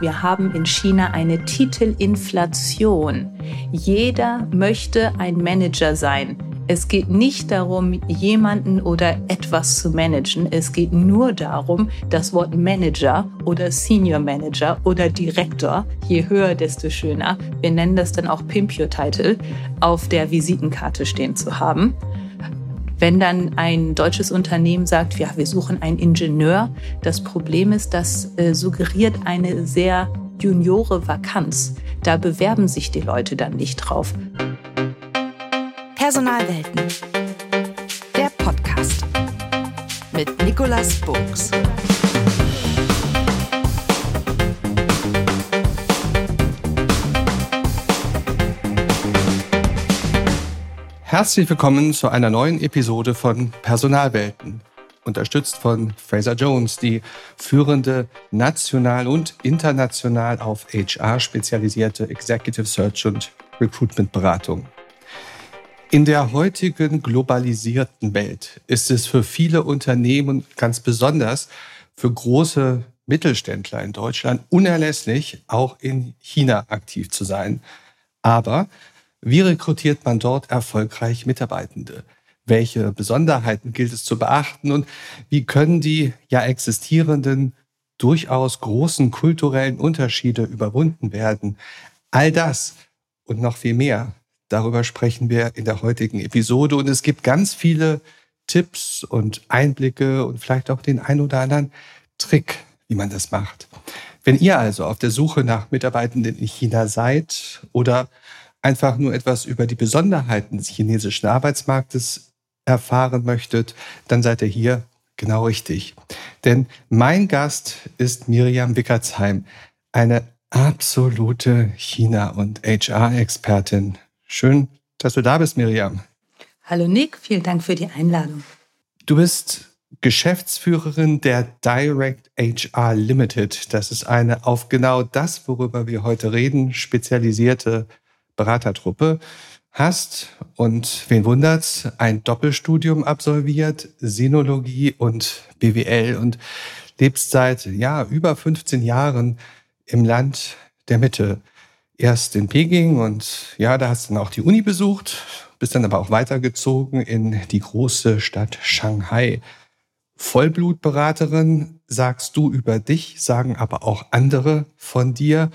Wir haben in China eine Titelinflation. Jeder möchte ein Manager sein. Es geht nicht darum, jemanden oder etwas zu managen. Es geht nur darum, das Wort Manager oder Senior Manager oder Direktor, je höher, desto schöner, wir nennen das dann auch Pimp Your Title, auf der Visitenkarte stehen zu haben. Wenn dann ein deutsches Unternehmen sagt, ja, wir suchen einen Ingenieur, das Problem ist, das äh, suggeriert eine sehr juniore Vakanz. Da bewerben sich die Leute dann nicht drauf. Personalwelten. Der Podcast mit Nicolas Burgs. Herzlich willkommen zu einer neuen Episode von Personalwelten, unterstützt von Fraser Jones, die führende national und international auf HR spezialisierte Executive Search und Recruitment Beratung. In der heutigen globalisierten Welt ist es für viele Unternehmen, ganz besonders für große Mittelständler in Deutschland, unerlässlich, auch in China aktiv zu sein. Aber wie rekrutiert man dort erfolgreich Mitarbeitende? Welche Besonderheiten gilt es zu beachten und wie können die ja existierenden durchaus großen kulturellen Unterschiede überwunden werden? All das und noch viel mehr, darüber sprechen wir in der heutigen Episode und es gibt ganz viele Tipps und Einblicke und vielleicht auch den ein oder anderen Trick, wie man das macht. Wenn ihr also auf der Suche nach Mitarbeitenden in China seid oder einfach nur etwas über die Besonderheiten des chinesischen Arbeitsmarktes erfahren möchtet, dann seid ihr hier genau richtig. Denn mein Gast ist Miriam Wickertsheim, eine absolute China- und HR-Expertin. Schön, dass du da bist, Miriam. Hallo Nick, vielen Dank für die Einladung. Du bist Geschäftsführerin der Direct HR Limited. Das ist eine auf genau das, worüber wir heute reden, spezialisierte Beratertruppe hast und wen wundert's, ein Doppelstudium absolviert, Sinologie und BWL und lebst seit ja über 15 Jahren im Land der Mitte. Erst in Peking und ja, da hast du dann auch die Uni besucht, bist dann aber auch weitergezogen in die große Stadt Shanghai. Vollblutberaterin sagst du über dich, sagen aber auch andere von dir.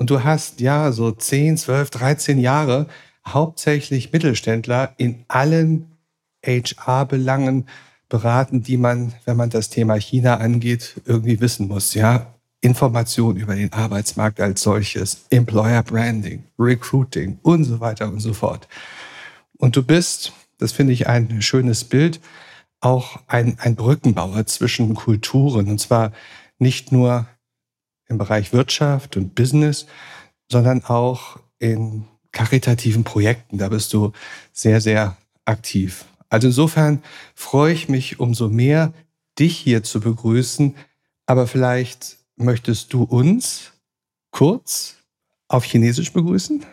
Und du hast ja so 10, 12, 13 Jahre hauptsächlich Mittelständler in allen HR-Belangen beraten, die man, wenn man das Thema China angeht, irgendwie wissen muss. Ja, Information über den Arbeitsmarkt als solches, Employer Branding, Recruiting und so weiter und so fort. Und du bist, das finde ich ein schönes Bild, auch ein, ein Brückenbauer zwischen Kulturen. Und zwar nicht nur im Bereich Wirtschaft und Business, sondern auch in karitativen Projekten. Da bist du sehr, sehr aktiv. Also insofern freue ich mich umso mehr, dich hier zu begrüßen. Aber vielleicht möchtest du uns kurz auf Chinesisch begrüßen?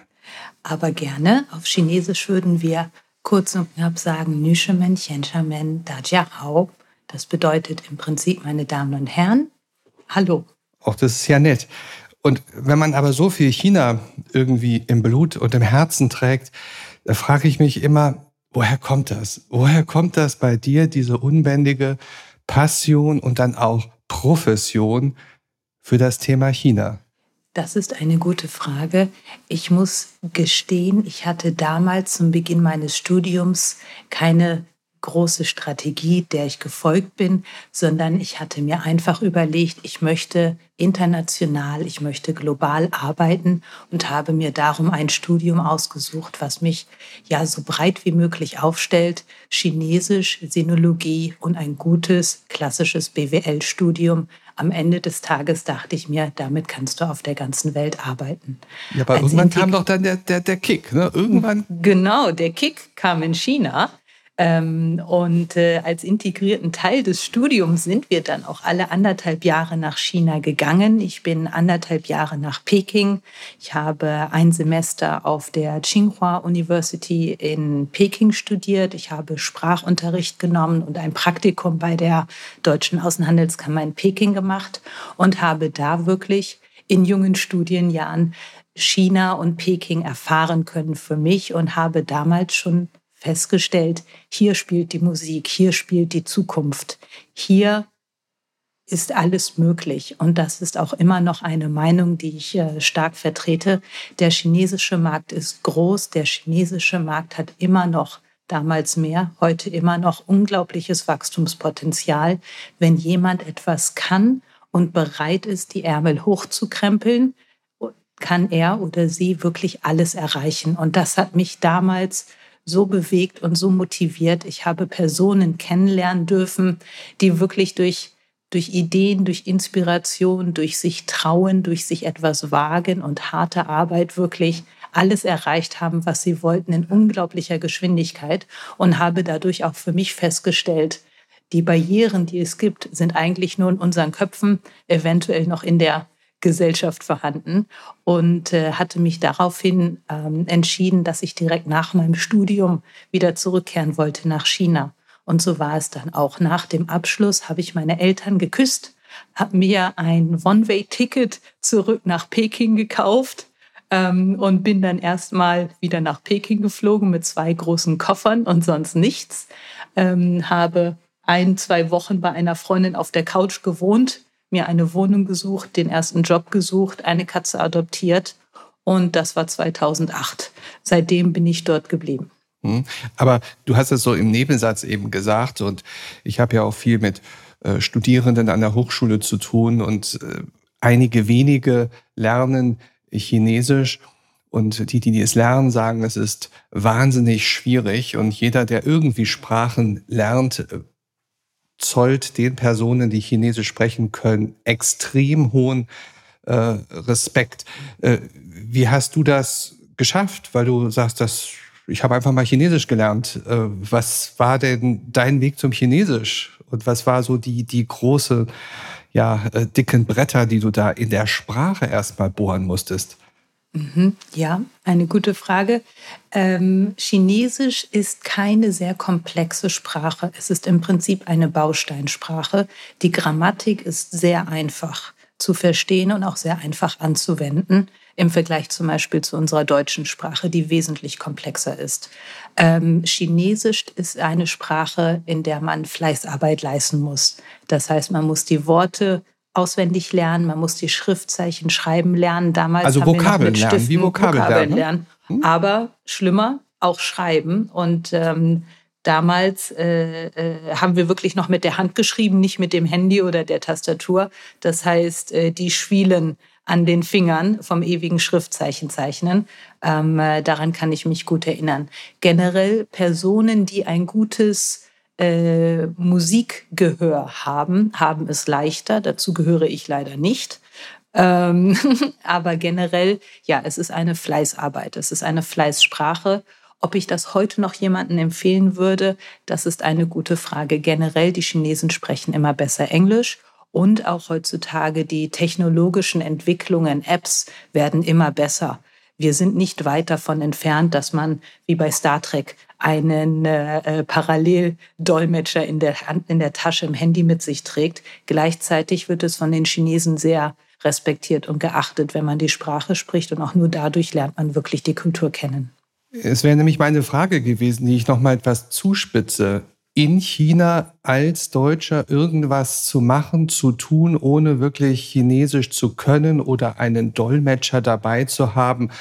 Aber gerne. Auf Chinesisch würden wir kurz und knapp sagen, Nüschemen, Qianshamen, Dajiahao. Das bedeutet im Prinzip, meine Damen und Herren, hallo. Auch das ist ja nett. Und wenn man aber so viel China irgendwie im Blut und im Herzen trägt, da frage ich mich immer, woher kommt das? Woher kommt das bei dir, diese unbändige Passion und dann auch Profession für das Thema China? Das ist eine gute Frage. Ich muss gestehen, ich hatte damals zum Beginn meines Studiums keine große Strategie, der ich gefolgt bin, sondern ich hatte mir einfach überlegt, ich möchte international, ich möchte global arbeiten und habe mir darum ein Studium ausgesucht, was mich ja so breit wie möglich aufstellt, Chinesisch, Sinologie und ein gutes klassisches BWL-Studium. Am Ende des Tages dachte ich mir, damit kannst du auf der ganzen Welt arbeiten. Ja, aber Als irgendwann kam doch dann der, der, der Kick, ne? Irgendwann. Genau, der Kick kam in China. Ähm, und äh, als integrierten Teil des Studiums sind wir dann auch alle anderthalb Jahre nach China gegangen. Ich bin anderthalb Jahre nach Peking. Ich habe ein Semester auf der Tsinghua University in Peking studiert. Ich habe Sprachunterricht genommen und ein Praktikum bei der Deutschen Außenhandelskammer in Peking gemacht und habe da wirklich in jungen Studienjahren China und Peking erfahren können für mich und habe damals schon festgestellt, hier spielt die Musik, hier spielt die Zukunft, hier ist alles möglich. Und das ist auch immer noch eine Meinung, die ich äh, stark vertrete. Der chinesische Markt ist groß. Der chinesische Markt hat immer noch damals mehr, heute immer noch unglaubliches Wachstumspotenzial. Wenn jemand etwas kann und bereit ist, die Ärmel hochzukrempeln, kann er oder sie wirklich alles erreichen. Und das hat mich damals so bewegt und so motiviert. Ich habe Personen kennenlernen dürfen, die wirklich durch durch Ideen, durch Inspiration, durch sich trauen, durch sich etwas wagen und harte Arbeit wirklich alles erreicht haben, was sie wollten in unglaublicher Geschwindigkeit und habe dadurch auch für mich festgestellt, die Barrieren, die es gibt, sind eigentlich nur in unseren Köpfen, eventuell noch in der Gesellschaft vorhanden und äh, hatte mich daraufhin ähm, entschieden, dass ich direkt nach meinem Studium wieder zurückkehren wollte nach China. Und so war es dann auch. Nach dem Abschluss habe ich meine Eltern geküsst, habe mir ein One-Way-Ticket zurück nach Peking gekauft ähm, und bin dann erstmal wieder nach Peking geflogen mit zwei großen Koffern und sonst nichts. Ähm, habe ein, zwei Wochen bei einer Freundin auf der Couch gewohnt, mir eine Wohnung gesucht, den ersten Job gesucht, eine Katze adoptiert und das war 2008. Seitdem bin ich dort geblieben. Hm? Aber du hast es so im Nebensatz eben gesagt und ich habe ja auch viel mit äh, Studierenden an der Hochschule zu tun und äh, einige wenige lernen Chinesisch und die, die es lernen, sagen, es ist wahnsinnig schwierig und jeder, der irgendwie Sprachen lernt, äh, zollt den Personen, die Chinesisch sprechen können, extrem hohen äh, Respekt. Äh, wie hast du das geschafft? Weil du sagst, das ich habe einfach mal Chinesisch gelernt. Äh, was war denn dein Weg zum Chinesisch? Und was war so die, die große, ja, äh, dicken Bretter, die du da in der Sprache erstmal bohren musstest? Mhm, ja, eine gute Frage. Ähm, Chinesisch ist keine sehr komplexe Sprache. Es ist im Prinzip eine Bausteinsprache. Die Grammatik ist sehr einfach zu verstehen und auch sehr einfach anzuwenden im Vergleich zum Beispiel zu unserer deutschen Sprache, die wesentlich komplexer ist. Ähm, Chinesisch ist eine Sprache, in der man Fleißarbeit leisten muss. Das heißt, man muss die Worte auswendig lernen, man muss die Schriftzeichen schreiben lernen. Damals also haben Vokabeln wir mit lernen, wie Vokabeln, Vokabeln lernen. lernen. Hm? Aber schlimmer, auch schreiben. Und ähm, Damals äh, äh, haben wir wirklich noch mit der Hand geschrieben, nicht mit dem Handy oder der Tastatur. Das heißt, äh, die Schwielen an den Fingern vom ewigen Schriftzeichen zeichnen. Ähm, äh, daran kann ich mich gut erinnern. Generell Personen, die ein gutes äh, Musikgehör haben, haben es leichter. Dazu gehöre ich leider nicht. Ähm, aber generell, ja, es ist eine Fleißarbeit, es ist eine Fleißsprache. Ob ich das heute noch jemandem empfehlen würde, das ist eine gute Frage. Generell, die Chinesen sprechen immer besser Englisch und auch heutzutage die technologischen Entwicklungen, Apps werden immer besser. Wir sind nicht weit davon entfernt, dass man wie bei Star Trek einen äh, äh, Paralleldolmetscher in der, in der Tasche im Handy mit sich trägt. Gleichzeitig wird es von den Chinesen sehr respektiert und geachtet, wenn man die Sprache spricht und auch nur dadurch lernt man wirklich die Kultur kennen. Es wäre nämlich meine Frage gewesen, die ich noch mal etwas zuspitze in China als Deutscher irgendwas zu machen, zu tun, ohne wirklich Chinesisch zu können oder einen Dolmetscher dabei zu haben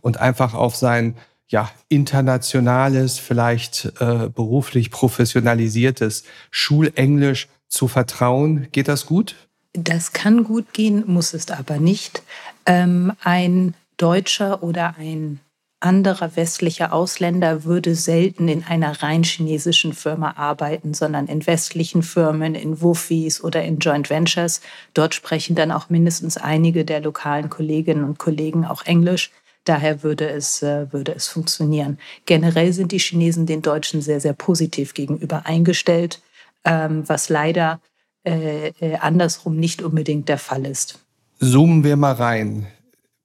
und einfach auf sein ja, internationales, vielleicht äh, beruflich professionalisiertes Schulenglisch zu vertrauen. Geht das gut? Das kann gut gehen, muss es aber nicht. Ähm, ein Deutscher oder ein anderer westlicher Ausländer würde selten in einer rein chinesischen Firma arbeiten, sondern in westlichen Firmen, in Wufis oder in Joint Ventures. Dort sprechen dann auch mindestens einige der lokalen Kolleginnen und Kollegen auch Englisch. Daher würde es, äh, würde es funktionieren. Generell sind die Chinesen den Deutschen sehr, sehr positiv gegenüber eingestellt, ähm, was leider äh, äh, andersrum nicht unbedingt der Fall ist. Zoomen wir mal rein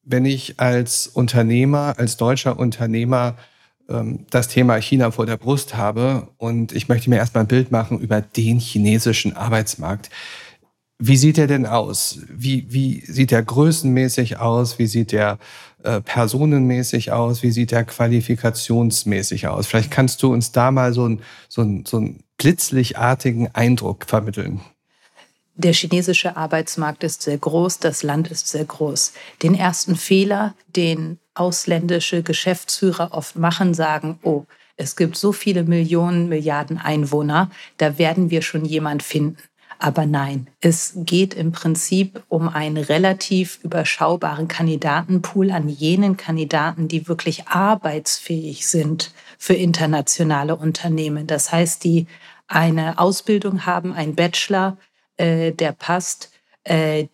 wenn ich als Unternehmer, als deutscher Unternehmer ähm, das Thema China vor der Brust habe und ich möchte mir erstmal ein Bild machen über den chinesischen Arbeitsmarkt. Wie sieht er denn aus? Wie, wie sieht er größenmäßig aus? Wie sieht er äh, personenmäßig aus? Wie sieht er qualifikationsmäßig aus? Vielleicht kannst du uns da mal so, ein, so, ein, so einen blitzlichartigen Eindruck vermitteln. Der chinesische Arbeitsmarkt ist sehr groß, das Land ist sehr groß. Den ersten Fehler, den ausländische Geschäftsführer oft machen, sagen, oh, es gibt so viele Millionen, Milliarden Einwohner, da werden wir schon jemand finden. Aber nein, es geht im Prinzip um einen relativ überschaubaren Kandidatenpool an jenen Kandidaten, die wirklich arbeitsfähig sind für internationale Unternehmen. Das heißt, die eine Ausbildung haben, einen Bachelor, äh, der passt,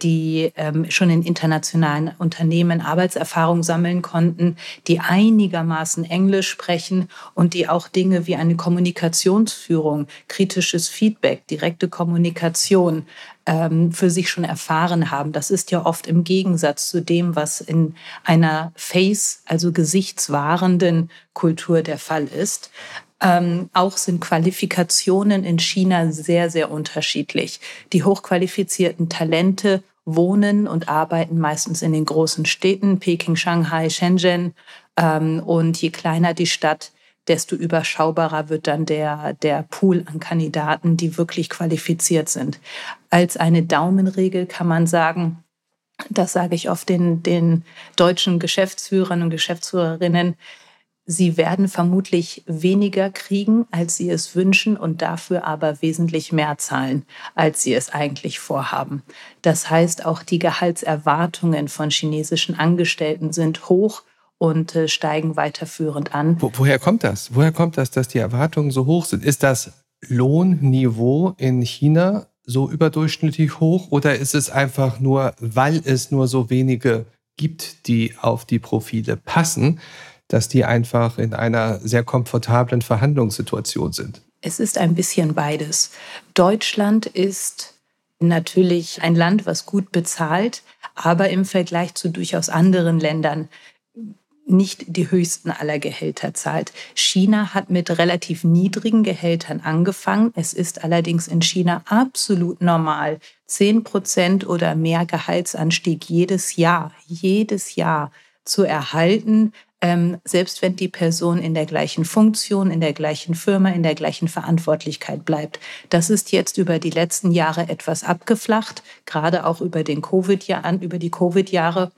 die ähm, schon in internationalen Unternehmen Arbeitserfahrung sammeln konnten, die einigermaßen Englisch sprechen und die auch Dinge wie eine Kommunikationsführung, kritisches Feedback, direkte Kommunikation ähm, für sich schon erfahren haben. Das ist ja oft im Gegensatz zu dem, was in einer Face, also gesichtswahrenden Kultur der Fall ist. Ähm, auch sind Qualifikationen in China sehr, sehr unterschiedlich. Die hochqualifizierten Talente wohnen und arbeiten meistens in den großen Städten, Peking, Shanghai, Shenzhen. Ähm, und je kleiner die Stadt, desto überschaubarer wird dann der, der Pool an Kandidaten, die wirklich qualifiziert sind. Als eine Daumenregel kann man sagen, das sage ich oft den, den deutschen Geschäftsführern und Geschäftsführerinnen, Sie werden vermutlich weniger kriegen, als Sie es wünschen und dafür aber wesentlich mehr zahlen, als Sie es eigentlich vorhaben. Das heißt, auch die Gehaltserwartungen von chinesischen Angestellten sind hoch und äh, steigen weiterführend an. Wo, woher kommt das? Woher kommt das, dass die Erwartungen so hoch sind? Ist das Lohnniveau in China so überdurchschnittlich hoch oder ist es einfach nur, weil es nur so wenige gibt, die auf die Profile passen, dass die einfach in einer sehr komfortablen Verhandlungssituation sind? Es ist ein bisschen beides. Deutschland ist natürlich ein Land, was gut bezahlt, aber im Vergleich zu durchaus anderen Ländern nicht die höchsten aller Gehälter zahlt. China hat mit relativ niedrigen Gehältern angefangen. Es ist allerdings in China absolut normal, 10 Prozent oder mehr Gehaltsanstieg jedes Jahr, jedes Jahr zu erhalten, ähm, selbst wenn die Person in der gleichen Funktion, in der gleichen Firma, in der gleichen Verantwortlichkeit bleibt. Das ist jetzt über die letzten Jahre etwas abgeflacht, gerade auch über den Covid-Jahren, über die Covid-Jahre.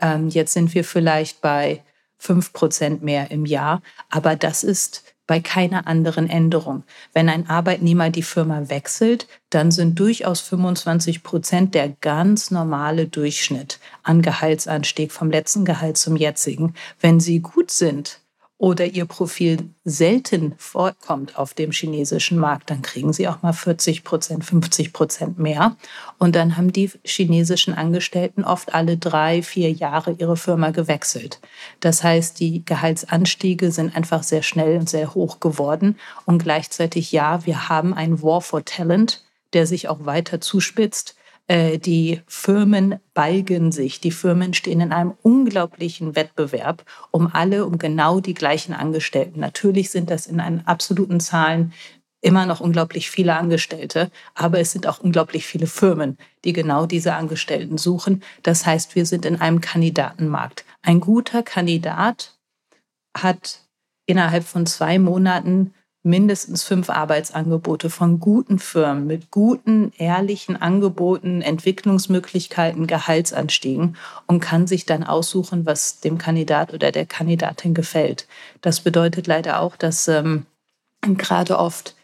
Ähm, jetzt sind wir vielleicht bei fünf Prozent mehr im Jahr, aber das ist bei keiner anderen Änderung. Wenn ein Arbeitnehmer die Firma wechselt, dann sind durchaus 25 Prozent der ganz normale Durchschnitt an Gehaltsanstieg vom letzten Gehalt zum jetzigen. Wenn sie gut sind, oder ihr Profil selten vorkommt auf dem chinesischen Markt, dann kriegen sie auch mal 40 Prozent, 50 Prozent mehr. Und dann haben die chinesischen Angestellten oft alle drei, vier Jahre ihre Firma gewechselt. Das heißt, die Gehaltsanstiege sind einfach sehr schnell und sehr hoch geworden. Und gleichzeitig, ja, wir haben einen War for Talent, der sich auch weiter zuspitzt. Äh, die Firmen balgen sich. Die Firmen stehen in einem unglaublichen Wettbewerb um alle, um genau die gleichen Angestellten. Natürlich sind das in einen absoluten Zahlen immer noch unglaublich viele Angestellte, aber es sind auch unglaublich viele Firmen, die genau diese Angestellten suchen. Das heißt, wir sind in einem Kandidatenmarkt. Ein guter Kandidat hat innerhalb von zwei Monaten mindestens fünf Arbeitsangebote von guten Firmen mit guten, ehrlichen Angeboten, Entwicklungsmöglichkeiten, Gehaltsanstiegen und kann sich dann aussuchen, was dem Kandidat oder der Kandidatin gefällt. Das bedeutet leider auch, dass ähm, gerade oft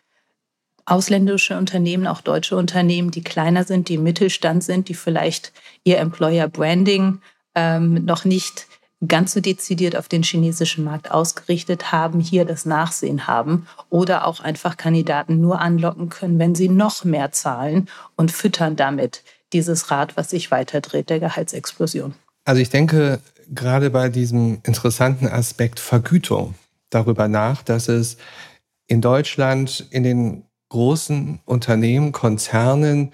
ausländische Unternehmen, auch deutsche Unternehmen, die kleiner sind, die im Mittelstand sind, die vielleicht ihr Employer Branding ähm, noch nicht ganz so dezidiert auf den chinesischen Markt ausgerichtet haben, hier das Nachsehen haben oder auch einfach Kandidaten nur anlocken können, wenn sie noch mehr zahlen und füttern damit dieses Rad, was sich weiterdreht, der Gehaltsexplosion. Also ich denke gerade bei diesem interessanten Aspekt Vergütung darüber nach, dass es in Deutschland in den großen Unternehmen, Konzernen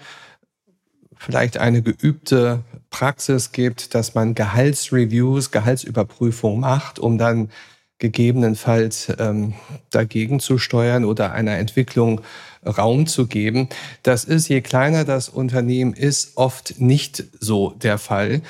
vielleicht eine geübte Praxis gibt, dass man Gehaltsreviews, Gehaltsüberprüfungen macht, um dann gegebenenfalls ähm, dagegen zu steuern oder einer Entwicklung Raum zu geben. Das ist, je kleiner das Unternehmen ist, oft nicht so der Fall.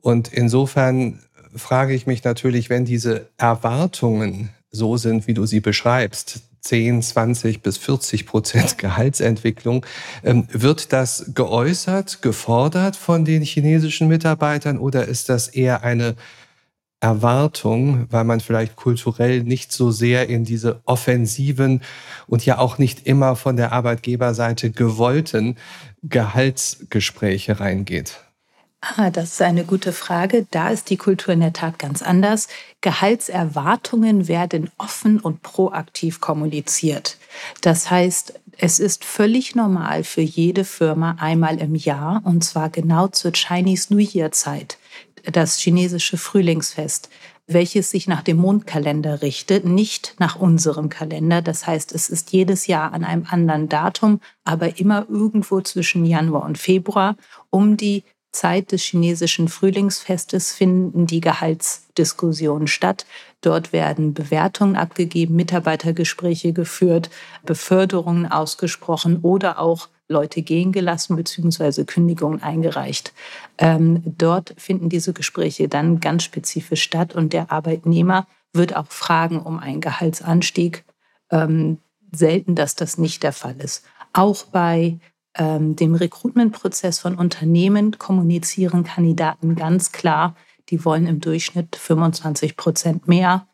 Und insofern frage ich mich natürlich, wenn diese Erwartungen so sind, wie du sie beschreibst, 10, 20 bis 40 Prozent Gehaltsentwicklung. Ähm, wird das geäußert, gefordert von den chinesischen Mitarbeitern oder ist das eher eine Erwartung, weil man vielleicht kulturell nicht so sehr in diese offensiven und ja auch nicht immer von der Arbeitgeberseite gewollten Gehaltsgespräche reingeht? Ah, das ist eine gute Frage. Da ist die Kultur in der Tat ganz anders. Gehaltserwartungen werden offen und proaktiv kommuniziert. Das heißt, es ist völlig normal für jede Firma einmal im Jahr, und zwar genau zur Chinese New Year Zeit, das chinesische Frühlingsfest, welches sich nach dem Mondkalender richtet, nicht nach unserem Kalender. Das heißt, es ist jedes Jahr an einem anderen Datum, aber immer irgendwo zwischen Januar und Februar, um die Zeit des chinesischen Frühlingsfestes finden die Gehaltsdiskussionen statt. Dort werden Bewertungen abgegeben, Mitarbeitergespräche geführt, Beförderungen ausgesprochen oder auch Leute gehen gelassen bzw. Kündigungen eingereicht. Ähm, dort finden diese Gespräche dann ganz spezifisch statt und der Arbeitnehmer wird auch fragen um einen Gehaltsanstieg. Ähm, selten, dass das nicht der Fall ist. Auch bei ähm, dem Recruitment-Prozess von Unternehmen kommunizieren Kandidaten ganz klar, die wollen im Durchschnitt 25 Prozent mehr.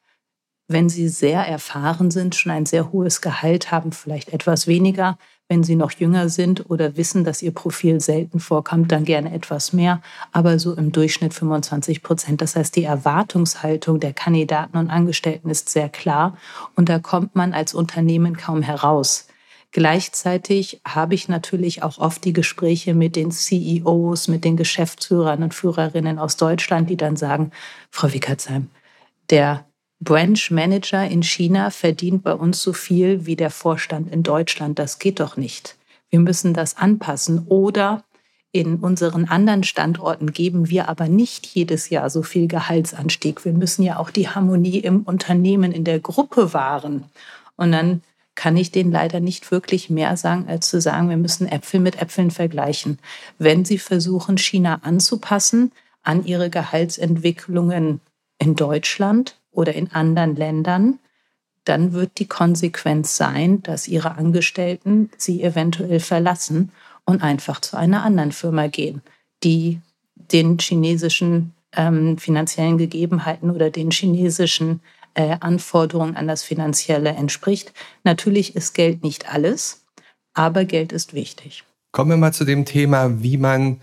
Wenn sie sehr erfahren sind, schon ein sehr hohes Gehalt haben, vielleicht etwas weniger. Wenn sie noch jünger sind oder wissen, dass ihr Profil selten vorkommt, dann gerne etwas mehr, aber so im Durchschnitt 25 Prozent. Das heißt, die Erwartungshaltung der Kandidaten und Angestellten ist sehr klar und da kommt man als Unternehmen kaum heraus. Gleichzeitig habe ich natürlich auch oft die Gespräche mit den CEOs, mit den Geschäftsführern und Führerinnen aus Deutschland, die dann sagen, Frau Wickertsheim, der Branch Manager in China verdient bei uns so viel wie der Vorstand in Deutschland. Das geht doch nicht. Wir müssen das anpassen. Oder in unseren anderen Standorten geben wir aber nicht jedes Jahr so viel Gehaltsanstieg. Wir müssen ja auch die Harmonie im Unternehmen, in der Gruppe wahren. Und dann kann ich denen leider nicht wirklich mehr sagen, als zu sagen, wir müssen Äpfel mit Äpfeln vergleichen. Wenn sie versuchen, China anzupassen an ihre Gehaltsentwicklungen in Deutschland oder in anderen Ländern, dann wird die Konsequenz sein, dass ihre Angestellten sie eventuell verlassen und einfach zu einer anderen Firma gehen, die den chinesischen ähm, finanziellen Gegebenheiten oder den chinesischen äh, Anforderungen an das Finanzielle entspricht. Natürlich ist Geld nicht alles, aber Geld ist wichtig. Kommen wir mal zu dem Thema, wie man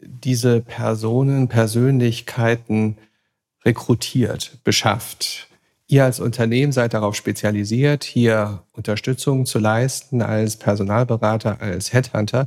diese Personen, Persönlichkeiten rekrutiert, beschafft. Ihr als Unternehmen seid darauf spezialisiert, hier Unterstützung zu leisten als Personalberater, als Headhunter.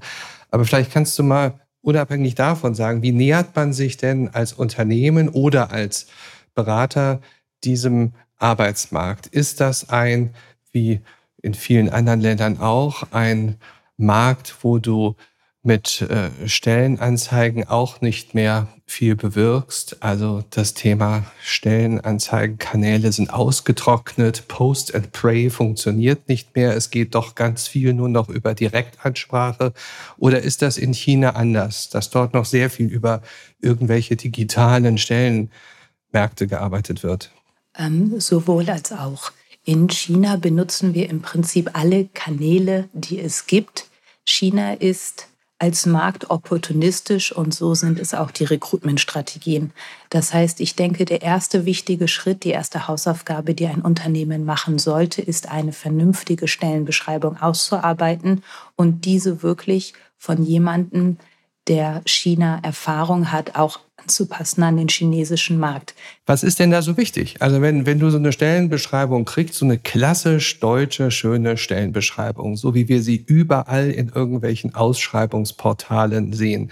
Aber vielleicht kannst du mal unabhängig davon sagen, wie nähert man sich denn als Unternehmen oder als Berater diesem Arbeitsmarkt? Ist das ein, wie in vielen anderen Ländern auch, ein Markt, wo du mit äh, Stellenanzeigen auch nicht mehr viel bewirkst. Also das Thema Stellenanzeigenkanäle sind ausgetrocknet, Post and Pray funktioniert nicht mehr. Es geht doch ganz viel nur noch über Direktansprache. Oder ist das in China anders, dass dort noch sehr viel über irgendwelche digitalen Stellenmärkte gearbeitet wird? Ähm, sowohl als auch. In China benutzen wir im Prinzip alle Kanäle, die es gibt. China ist als Markt opportunistisch und so sind es auch die Recruitment-Strategien. Das heißt, ich denke, der erste wichtige Schritt, die erste Hausaufgabe, die ein Unternehmen machen sollte, ist eine vernünftige Stellenbeschreibung auszuarbeiten und diese wirklich von jemandem, der China Erfahrung hat, auch anzupassen an den chinesischen Markt. Was ist denn da so wichtig? Also wenn, wenn du so eine Stellenbeschreibung kriegst, so eine klassisch deutsche, schöne Stellenbeschreibung, so wie wir sie überall in irgendwelchen Ausschreibungsportalen sehen,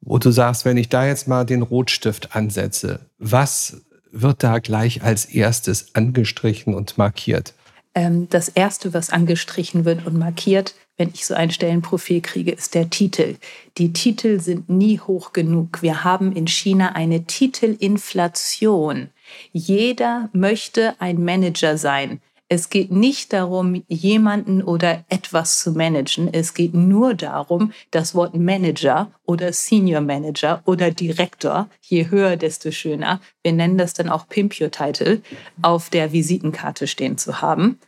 wo du sagst, wenn ich da jetzt mal den Rotstift ansetze, was wird da gleich als erstes angestrichen und markiert? Ähm, das Erste, was angestrichen wird und markiert, wenn ich so ein Stellenprofil kriege, ist der Titel. Die Titel sind nie hoch genug. Wir haben in China eine Titelinflation. Jeder möchte ein Manager sein. Es geht nicht darum, jemanden oder etwas zu managen. Es geht nur darum, das Wort Manager oder Senior Manager oder Direktor, je höher, desto schöner, wir nennen das dann auch Pimp Your Title, auf der Visitenkarte stehen zu haben.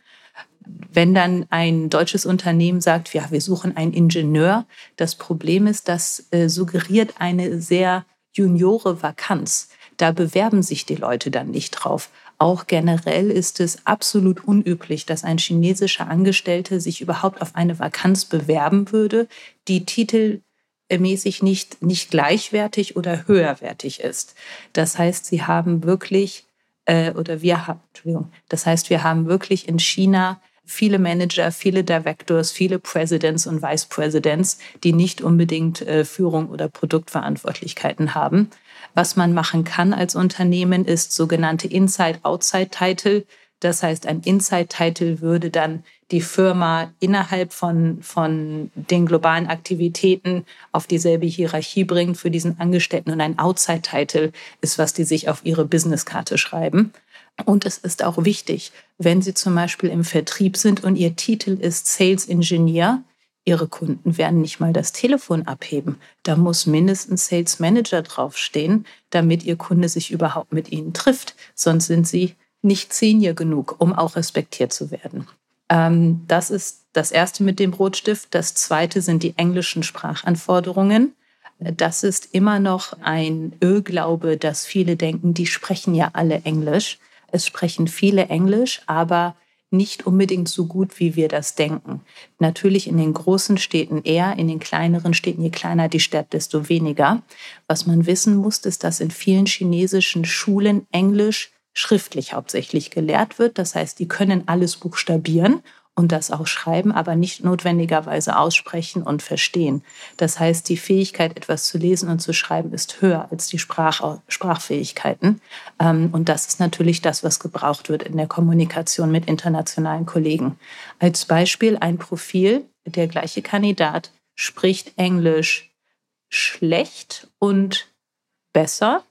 Wenn dann ein deutsches Unternehmen sagt, ja, wir suchen einen Ingenieur, das Problem ist, das äh, suggeriert eine sehr juniore Vakanz. Da bewerben sich die Leute dann nicht drauf. Auch generell ist es absolut unüblich, dass ein chinesischer Angestellter sich überhaupt auf eine Vakanz bewerben würde, die titelmäßig nicht, nicht gleichwertig oder höherwertig ist. Das heißt, sie haben wirklich, äh, oder wir haben, Entschuldigung, das heißt, wir haben wirklich in China viele Manager, viele Directors, viele Presidents und Vice Presidents, die nicht unbedingt äh, Führung oder Produktverantwortlichkeiten haben. Was man machen kann als Unternehmen ist sogenannte Inside-Outside-Title. Das heißt, ein Inside-Title würde dann die Firma innerhalb von, von den globalen Aktivitäten auf dieselbe Hierarchie bringen für diesen Angestellten. Und ein Outside-Title ist, was die sich auf ihre Businesskarte schreiben. Und es ist auch wichtig, wenn Sie zum Beispiel im Vertrieb sind und Ihr Titel ist Sales Engineer, Ihre Kunden werden nicht mal das Telefon abheben. Da muss mindestens Sales Manager draufstehen, damit Ihr Kunde sich überhaupt mit Ihnen trifft. Sonst sind Sie nicht senior genug, um auch respektiert zu werden. Ähm, das ist das erste mit dem Rotstift. Das zweite sind die englischen Sprachanforderungen. Das ist immer noch ein Irrglaube, dass viele denken, die sprechen ja alle Englisch. Es sprechen viele Englisch, aber nicht unbedingt so gut, wie wir das denken. Natürlich in den großen Städten eher, in den kleineren Städten, je kleiner die Stadt, desto weniger. Was man wissen muss, ist, dass in vielen chinesischen Schulen Englisch schriftlich hauptsächlich gelehrt wird. Das heißt, die können alles buchstabieren und das auch schreiben, aber nicht notwendigerweise aussprechen und verstehen. Das heißt, die Fähigkeit, etwas zu lesen und zu schreiben, ist höher als die Sprach Sprachfähigkeiten. Ähm, und das ist natürlich das, was gebraucht wird in der Kommunikation mit internationalen Kollegen. Als Beispiel ein Profil, der gleiche Kandidat spricht Englisch schlecht und besser,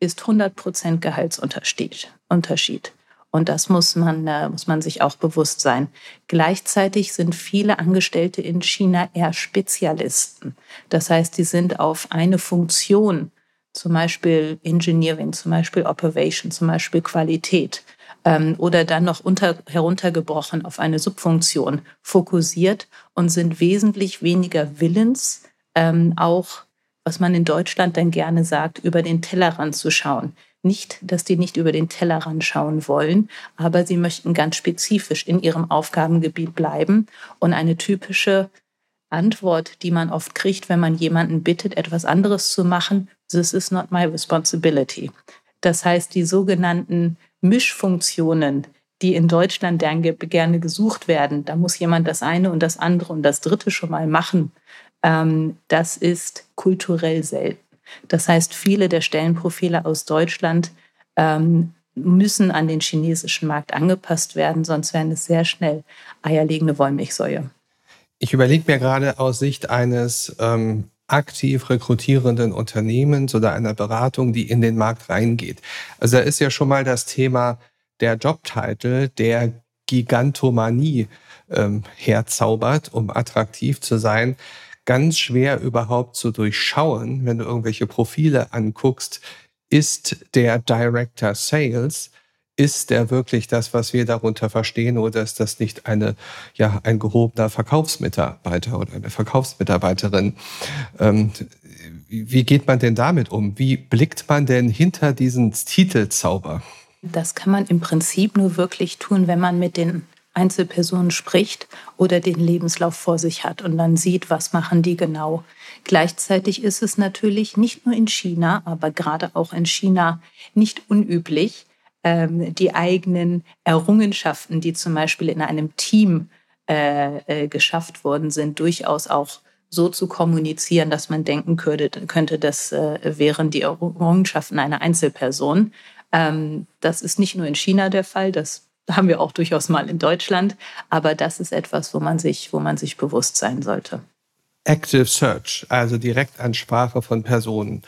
ist 100 Prozent Gehaltsunterschied. Und das muss man, äh, muss man sich auch bewusst sein. Gleichzeitig sind viele Angestellte in China eher Spezialisten. Das heißt, die sind auf eine Funktion, zum Beispiel Engineering, zum Beispiel Operation, zum Beispiel Qualität, ähm, oder dann noch unter, heruntergebrochen auf eine Subfunktion fokussiert und sind wesentlich weniger willens, ähm, auch, was man in Deutschland dann gerne sagt, über den Tellerrand zu schauen nicht, dass die nicht über den Tellerrand schauen wollen, aber sie möchten ganz spezifisch in ihrem Aufgabengebiet bleiben. Und eine typische Antwort, die man oft kriegt, wenn man jemanden bittet, etwas anderes zu machen, this is not my responsibility. Das heißt, die sogenannten Mischfunktionen, die in Deutschland gerne gesucht werden, da muss jemand das eine und das andere und das dritte schon mal machen, ähm, das ist kulturell selten. Das heißt, viele der Stellenprofile aus Deutschland ähm, müssen an den chinesischen Markt angepasst werden, sonst werden es sehr schnell eierlegende Wollmilchsäue. Ich überlege mir gerade aus Sicht eines ähm, aktiv rekrutierenden Unternehmens oder einer Beratung, die in den Markt reingeht. Also da ist ja schon mal das Thema der Jobtitel, der Gigantomanie ähm, herzaubert, um attraktiv zu sein ganz schwer überhaupt zu durchschauen, wenn du irgendwelche Profile anguckst, ist der Director Sales, ist der wirklich das, was wir darunter verstehen, oder ist das nicht eine, ja, ein gehobener Verkaufsmitarbeiter oder eine Verkaufsmitarbeiterin? Ähm, wie geht man denn damit um? Wie blickt man denn hinter diesen Titelzauber? Das kann man im Prinzip nur wirklich tun, wenn man mit den Einzelpersonen spricht oder den Lebenslauf vor sich hat und dann sieht, was machen die genau. Gleichzeitig ist es natürlich nicht nur in China, aber gerade auch in China nicht unüblich, ähm, die eigenen Errungenschaften, die zum Beispiel in einem Team äh, äh, geschafft worden sind, durchaus auch so zu kommunizieren, dass man denken könnte, das äh, wären die Errungenschaften einer Einzelperson. Ähm, das ist nicht nur in China der Fall, das haben wir auch durchaus mal in Deutschland. Aber das ist etwas, wo man sich, wo man sich bewusst sein sollte. Active Search, also Direktansprache von Personen.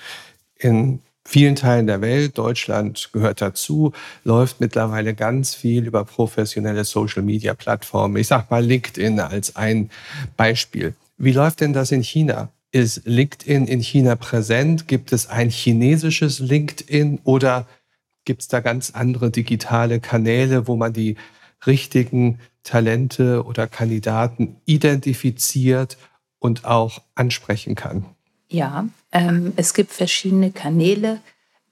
In vielen Teilen der Welt, Deutschland gehört dazu, läuft mittlerweile ganz viel über professionelle Social-Media-Plattformen. Ich sage mal LinkedIn als ein Beispiel. Wie läuft denn das in China? Ist LinkedIn in China präsent? Gibt es ein chinesisches LinkedIn oder gibt es da ganz andere digitale Kanäle, wo man die richtigen Talente oder Kandidaten identifiziert und auch ansprechen kann? Ja, ähm, es gibt verschiedene Kanäle.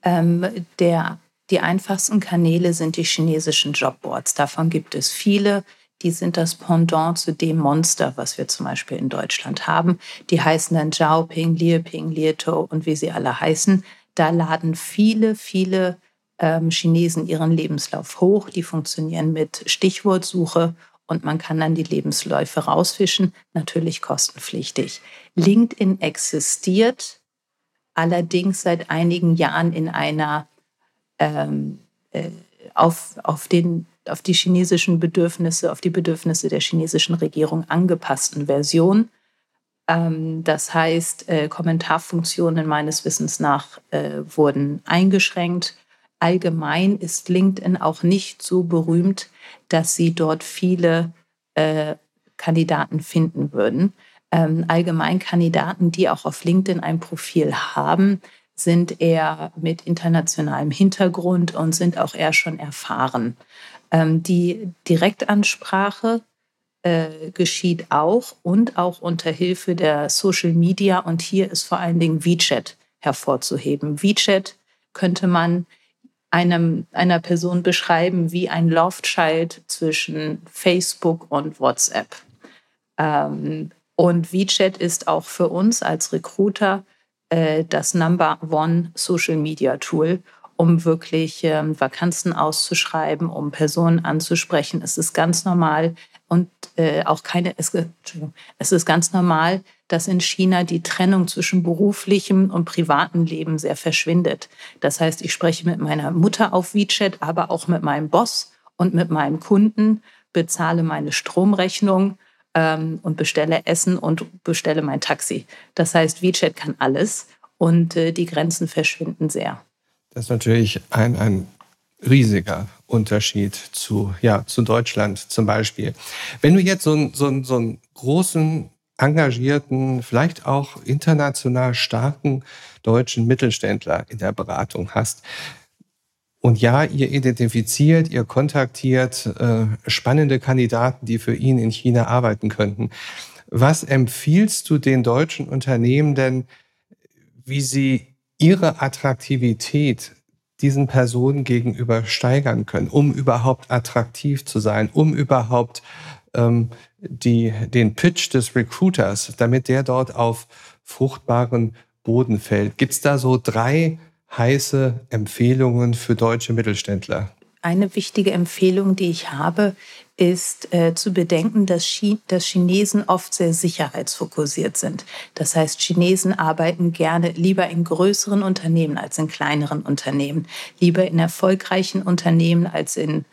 Ähm, der, die einfachsten Kanäle sind die chinesischen Jobboards. Davon gibt es viele. Die sind das Pendant zu dem Monster, was wir zum Beispiel in Deutschland haben. Die heißen dann Zhaoping, Lieping, Lieto und wie sie alle heißen. Da laden viele, viele ähm, Chinesen ihren Lebenslauf hoch. Die funktionieren mit Stichwortsuche und man kann dann die Lebensläufe rausfischen, natürlich kostenpflichtig. LinkedIn existiert allerdings seit einigen Jahren in einer ähm, äh, auf, auf, den, auf die chinesischen Bedürfnisse, auf die Bedürfnisse der chinesischen Regierung angepassten Version. Ähm, das heißt, äh, Kommentarfunktionen meines Wissens nach äh, wurden eingeschränkt. Allgemein ist LinkedIn auch nicht so berühmt, dass sie dort viele äh, Kandidaten finden würden. Ähm, allgemein Kandidaten, die auch auf LinkedIn ein Profil haben, sind eher mit internationalem Hintergrund und sind auch eher schon erfahren. Ähm, die Direktansprache äh, geschieht auch und auch unter Hilfe der Social Media und hier ist vor allen Dingen WeChat hervorzuheben. WeChat könnte man einem, einer Person beschreiben wie ein Love-Child zwischen Facebook und WhatsApp. Ähm, und WeChat ist auch für uns als Recruiter äh, das Number One Social Media Tool, um wirklich ähm, Vakanzen auszuschreiben, um Personen anzusprechen. Es ist ganz normal und äh, auch keine, es, es ist ganz normal, dass in China die Trennung zwischen beruflichem und privatem Leben sehr verschwindet. Das heißt, ich spreche mit meiner Mutter auf WeChat, aber auch mit meinem Boss und mit meinem Kunden, bezahle meine Stromrechnung ähm, und bestelle Essen und bestelle mein Taxi. Das heißt, WeChat kann alles und äh, die Grenzen verschwinden sehr. Das ist natürlich ein, ein riesiger Unterschied zu, ja, zu Deutschland zum Beispiel. Wenn du jetzt so, so, so einen großen engagierten, vielleicht auch international starken deutschen Mittelständler in der Beratung hast. Und ja, ihr identifiziert, ihr kontaktiert äh, spannende Kandidaten, die für ihn in China arbeiten könnten. Was empfiehlst du den deutschen Unternehmen denn, wie sie ihre Attraktivität diesen Personen gegenüber steigern können, um überhaupt attraktiv zu sein, um überhaupt ähm, die, den Pitch des Recruiters, damit der dort auf fruchtbaren Boden fällt. Gibt es da so drei heiße Empfehlungen für deutsche Mittelständler? Eine wichtige Empfehlung, die ich habe, ist äh, zu bedenken, dass, Chi dass Chinesen oft sehr sicherheitsfokussiert sind. Das heißt, Chinesen arbeiten gerne lieber in größeren Unternehmen als in kleineren Unternehmen, lieber in erfolgreichen Unternehmen als in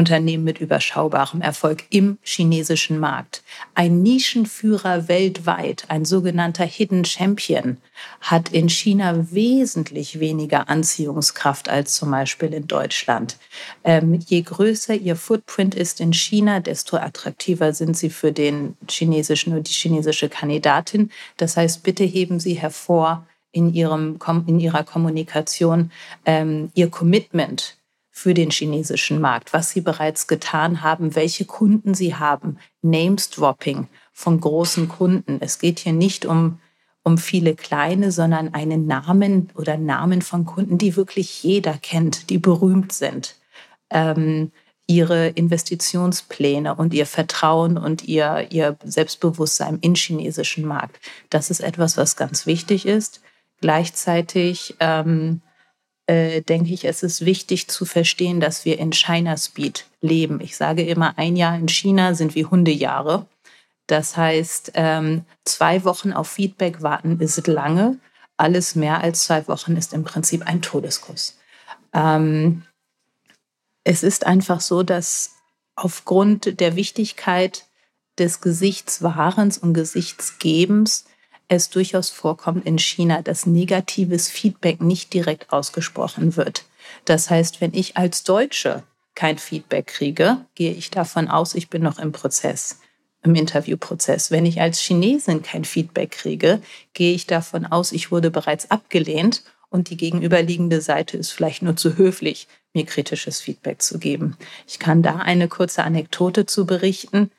Unternehmen mit überschaubarem Erfolg im chinesischen Markt. Ein Nischenführer weltweit, ein sogenannter Hidden Champion, hat in China wesentlich weniger Anziehungskraft als zum Beispiel in Deutschland. Ähm, je größer ihr Footprint ist in China, desto attraktiver sind sie für den chinesischen oder die chinesische Kandidatin. Das heißt, bitte heben Sie hervor in, ihrem, in Ihrer Kommunikation ähm, Ihr Commitment für den chinesischen Markt, was sie bereits getan haben, welche Kunden sie haben, Names-Dropping von großen Kunden. Es geht hier nicht um, um viele kleine, sondern einen Namen oder Namen von Kunden, die wirklich jeder kennt, die berühmt sind. Ähm, ihre Investitionspläne und ihr Vertrauen und ihr, ihr Selbstbewusstsein im chinesischen Markt. Das ist etwas, was ganz wichtig ist. Gleichzeitig ähm, äh, denke ich, es ist wichtig zu verstehen, dass wir in China Speed leben. Ich sage immer, ein Jahr in China sind wie Hundejahre. Das heißt, ähm, zwei Wochen auf Feedback warten ist lange. Alles mehr als zwei Wochen ist im Prinzip ein Todeskuss. Ähm, es ist einfach so, dass aufgrund der Wichtigkeit des Gesichtswahrens und Gesichtsgebens es durchaus vorkommt in China, dass negatives Feedback nicht direkt ausgesprochen wird. Das heißt, wenn ich als Deutsche kein Feedback kriege, gehe ich davon aus, ich bin noch im Prozess, im Interviewprozess. Wenn ich als Chinesin kein Feedback kriege, gehe ich davon aus, ich wurde bereits abgelehnt und die gegenüberliegende Seite ist vielleicht nur zu höflich, mir kritisches Feedback zu geben. Ich kann da eine kurze Anekdote zu berichten.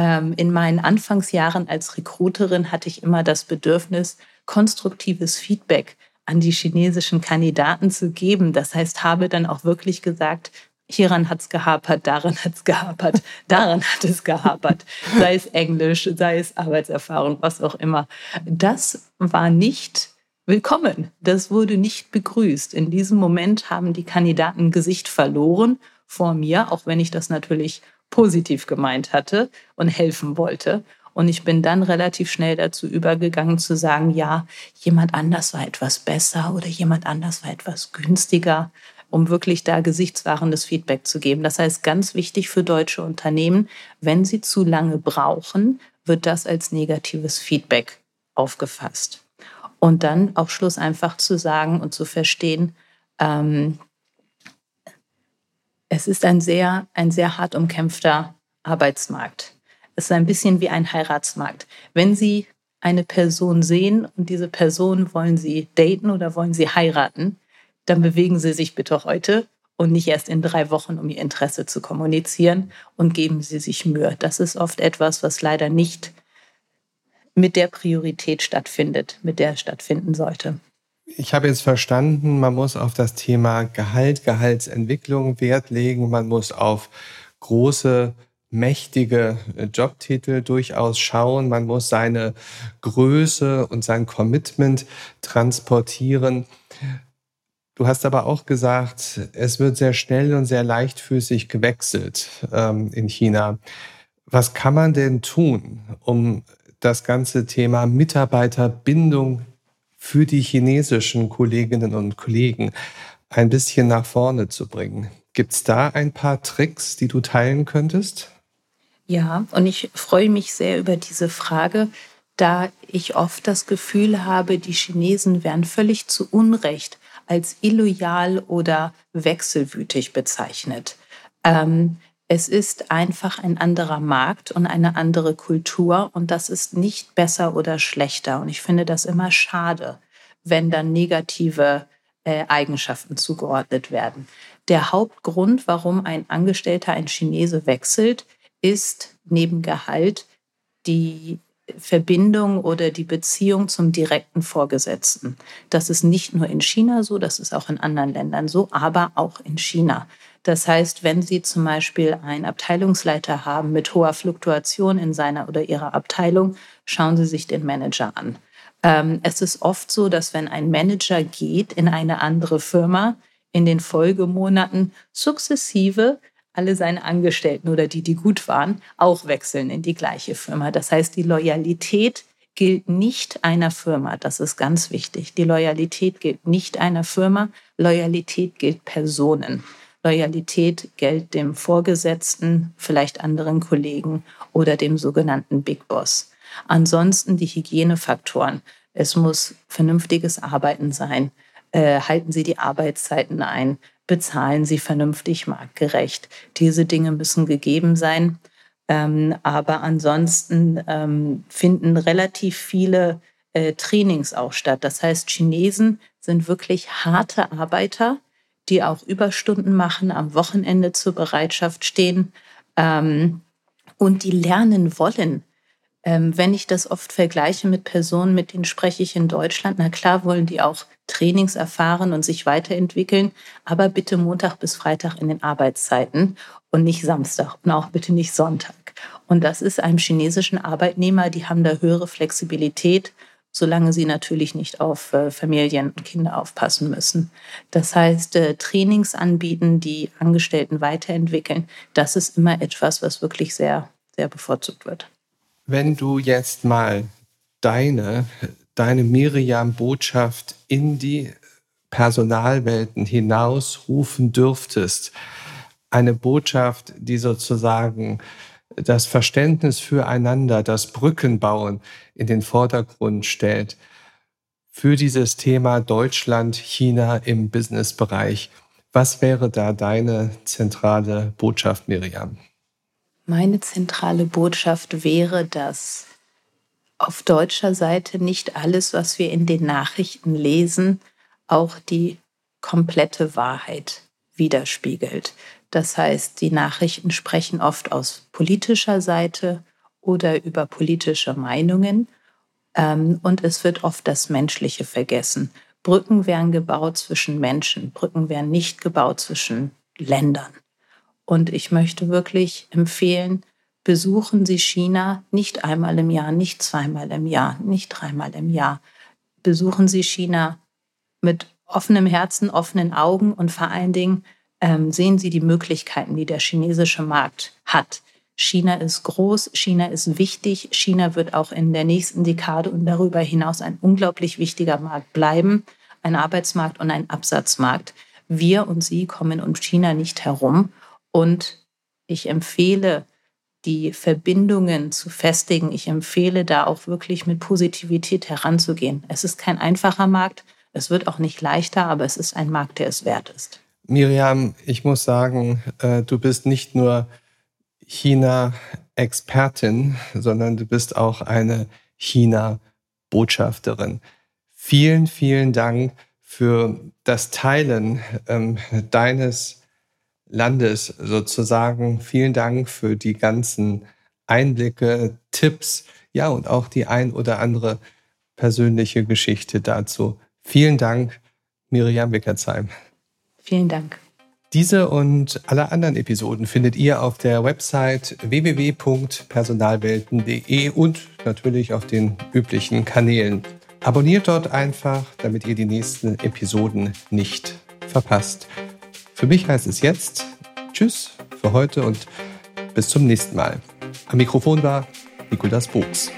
Ähm, in meinen Anfangsjahren als Recruiterin hatte ich immer das Bedürfnis, konstruktives Feedback an die chinesischen Kandidaten zu geben. Das heißt, habe dann auch wirklich gesagt, hieran hat es gehapert, daran hat es gehapert, daran hat es gehapert, sei es Englisch, sei es Arbeitserfahrung, was auch immer. Das war nicht willkommen. Das wurde nicht begrüßt. In diesem Moment haben die Kandidaten Gesicht verloren vor mir, auch wenn ich das natürlich positiv gemeint hatte und helfen wollte. Und ich bin dann relativ schnell dazu übergegangen zu sagen, ja, jemand anders war etwas besser oder jemand anders war etwas günstiger, um wirklich da gesichtswahrendes Feedback zu geben. Das heißt, ganz wichtig für deutsche Unternehmen, wenn sie zu lange brauchen, wird das als negatives Feedback aufgefasst. Und dann auf Schluss einfach zu sagen und zu verstehen, ähm, es ist ein sehr, ein sehr hart umkämpfter Arbeitsmarkt. Es ist ein bisschen wie ein Heiratsmarkt. Wenn Sie eine Person sehen und diese Person wollen Sie daten oder wollen Sie heiraten, dann bewegen Sie sich bitte heute und nicht erst in drei Wochen, um Ihr Interesse zu kommunizieren und geben Sie sich Mühe. Das ist oft etwas, was leider nicht mit der Priorität stattfindet, mit der es stattfinden sollte. Ich habe jetzt verstanden, man muss auf das Thema Gehalt, Gehaltsentwicklung Wert legen, man muss auf große, mächtige Jobtitel durchaus schauen, man muss seine Größe und sein Commitment transportieren. Du hast aber auch gesagt, es wird sehr schnell und sehr leichtfüßig gewechselt ähm, in China. Was kann man denn tun, um das ganze Thema Mitarbeiterbindung für die chinesischen Kolleginnen und Kollegen ein bisschen nach vorne zu bringen. Gibt es da ein paar Tricks, die du teilen könntest? Ja, und ich freue mich sehr über diese Frage, da ich oft das Gefühl habe, die Chinesen werden völlig zu Unrecht als illoyal oder wechselwütig bezeichnet. Ähm, es ist einfach ein anderer Markt und eine andere Kultur und das ist nicht besser oder schlechter. Und ich finde das immer schade, wenn dann negative äh, Eigenschaften zugeordnet werden. Der Hauptgrund, warum ein Angestellter, ein Chinese wechselt, ist neben Gehalt die Verbindung oder die Beziehung zum direkten Vorgesetzten. Das ist nicht nur in China so, das ist auch in anderen Ländern so, aber auch in China. Das heißt, wenn Sie zum Beispiel einen Abteilungsleiter haben mit hoher Fluktuation in seiner oder ihrer Abteilung, schauen Sie sich den Manager an. Ähm, es ist oft so, dass wenn ein Manager geht in eine andere Firma, in den Folgemonaten sukzessive alle seine Angestellten oder die, die gut waren, auch wechseln in die gleiche Firma. Das heißt, die Loyalität gilt nicht einer Firma. Das ist ganz wichtig. Die Loyalität gilt nicht einer Firma. Loyalität gilt Personen. Loyalität gilt dem Vorgesetzten, vielleicht anderen Kollegen oder dem sogenannten Big Boss. Ansonsten die Hygienefaktoren. Es muss vernünftiges Arbeiten sein. Äh, halten Sie die Arbeitszeiten ein. Bezahlen Sie vernünftig marktgerecht. Diese Dinge müssen gegeben sein. Ähm, aber ansonsten ähm, finden relativ viele äh, Trainings auch statt. Das heißt, Chinesen sind wirklich harte Arbeiter die auch Überstunden machen, am Wochenende zur Bereitschaft stehen ähm, und die lernen wollen. Ähm, wenn ich das oft vergleiche mit Personen, mit denen spreche ich in Deutschland, na klar wollen die auch Trainings erfahren und sich weiterentwickeln, aber bitte Montag bis Freitag in den Arbeitszeiten und nicht Samstag und auch bitte nicht Sonntag. Und das ist einem chinesischen Arbeitnehmer, die haben da höhere Flexibilität solange sie natürlich nicht auf äh, Familien und Kinder aufpassen müssen. Das heißt, äh, Trainings anbieten, die Angestellten weiterentwickeln, das ist immer etwas, was wirklich sehr, sehr bevorzugt wird. Wenn du jetzt mal deine, deine Miriam-Botschaft in die Personalwelten hinausrufen dürftest, eine Botschaft, die sozusagen das Verständnis füreinander, das Brückenbauen in den Vordergrund stellt für dieses Thema Deutschland, China im Businessbereich. Was wäre da deine zentrale Botschaft, Miriam? Meine zentrale Botschaft wäre, dass auf deutscher Seite nicht alles, was wir in den Nachrichten lesen, auch die komplette Wahrheit widerspiegelt. Das heißt, die Nachrichten sprechen oft aus politischer Seite oder über politische Meinungen ähm, und es wird oft das Menschliche vergessen. Brücken werden gebaut zwischen Menschen, Brücken werden nicht gebaut zwischen Ländern. Und ich möchte wirklich empfehlen, besuchen Sie China nicht einmal im Jahr, nicht zweimal im Jahr, nicht dreimal im Jahr. Besuchen Sie China mit offenem Herzen, offenen Augen und vor allen Dingen ähm, sehen Sie die Möglichkeiten, die der chinesische Markt hat. China ist groß, China ist wichtig, China wird auch in der nächsten Dekade und darüber hinaus ein unglaublich wichtiger Markt bleiben, ein Arbeitsmarkt und ein Absatzmarkt. Wir und Sie kommen um China nicht herum und ich empfehle, die Verbindungen zu festigen. Ich empfehle da auch wirklich mit Positivität heranzugehen. Es ist kein einfacher Markt, es wird auch nicht leichter, aber es ist ein Markt, der es wert ist. Miriam, ich muss sagen, äh, du bist nicht nur China-Expertin, sondern du bist auch eine China-Botschafterin. Vielen, vielen Dank für das Teilen ähm, deines Landes sozusagen. Vielen Dank für die ganzen Einblicke, Tipps, ja, und auch die ein oder andere persönliche Geschichte dazu. Vielen Dank, Miriam Wickersheim. Vielen Dank. Diese und alle anderen Episoden findet ihr auf der Website www.personalwelten.de und natürlich auf den üblichen Kanälen. Abonniert dort einfach, damit ihr die nächsten Episoden nicht verpasst. Für mich heißt es jetzt Tschüss für heute und bis zum nächsten Mal. Am Mikrofon war Nikolas Buchs.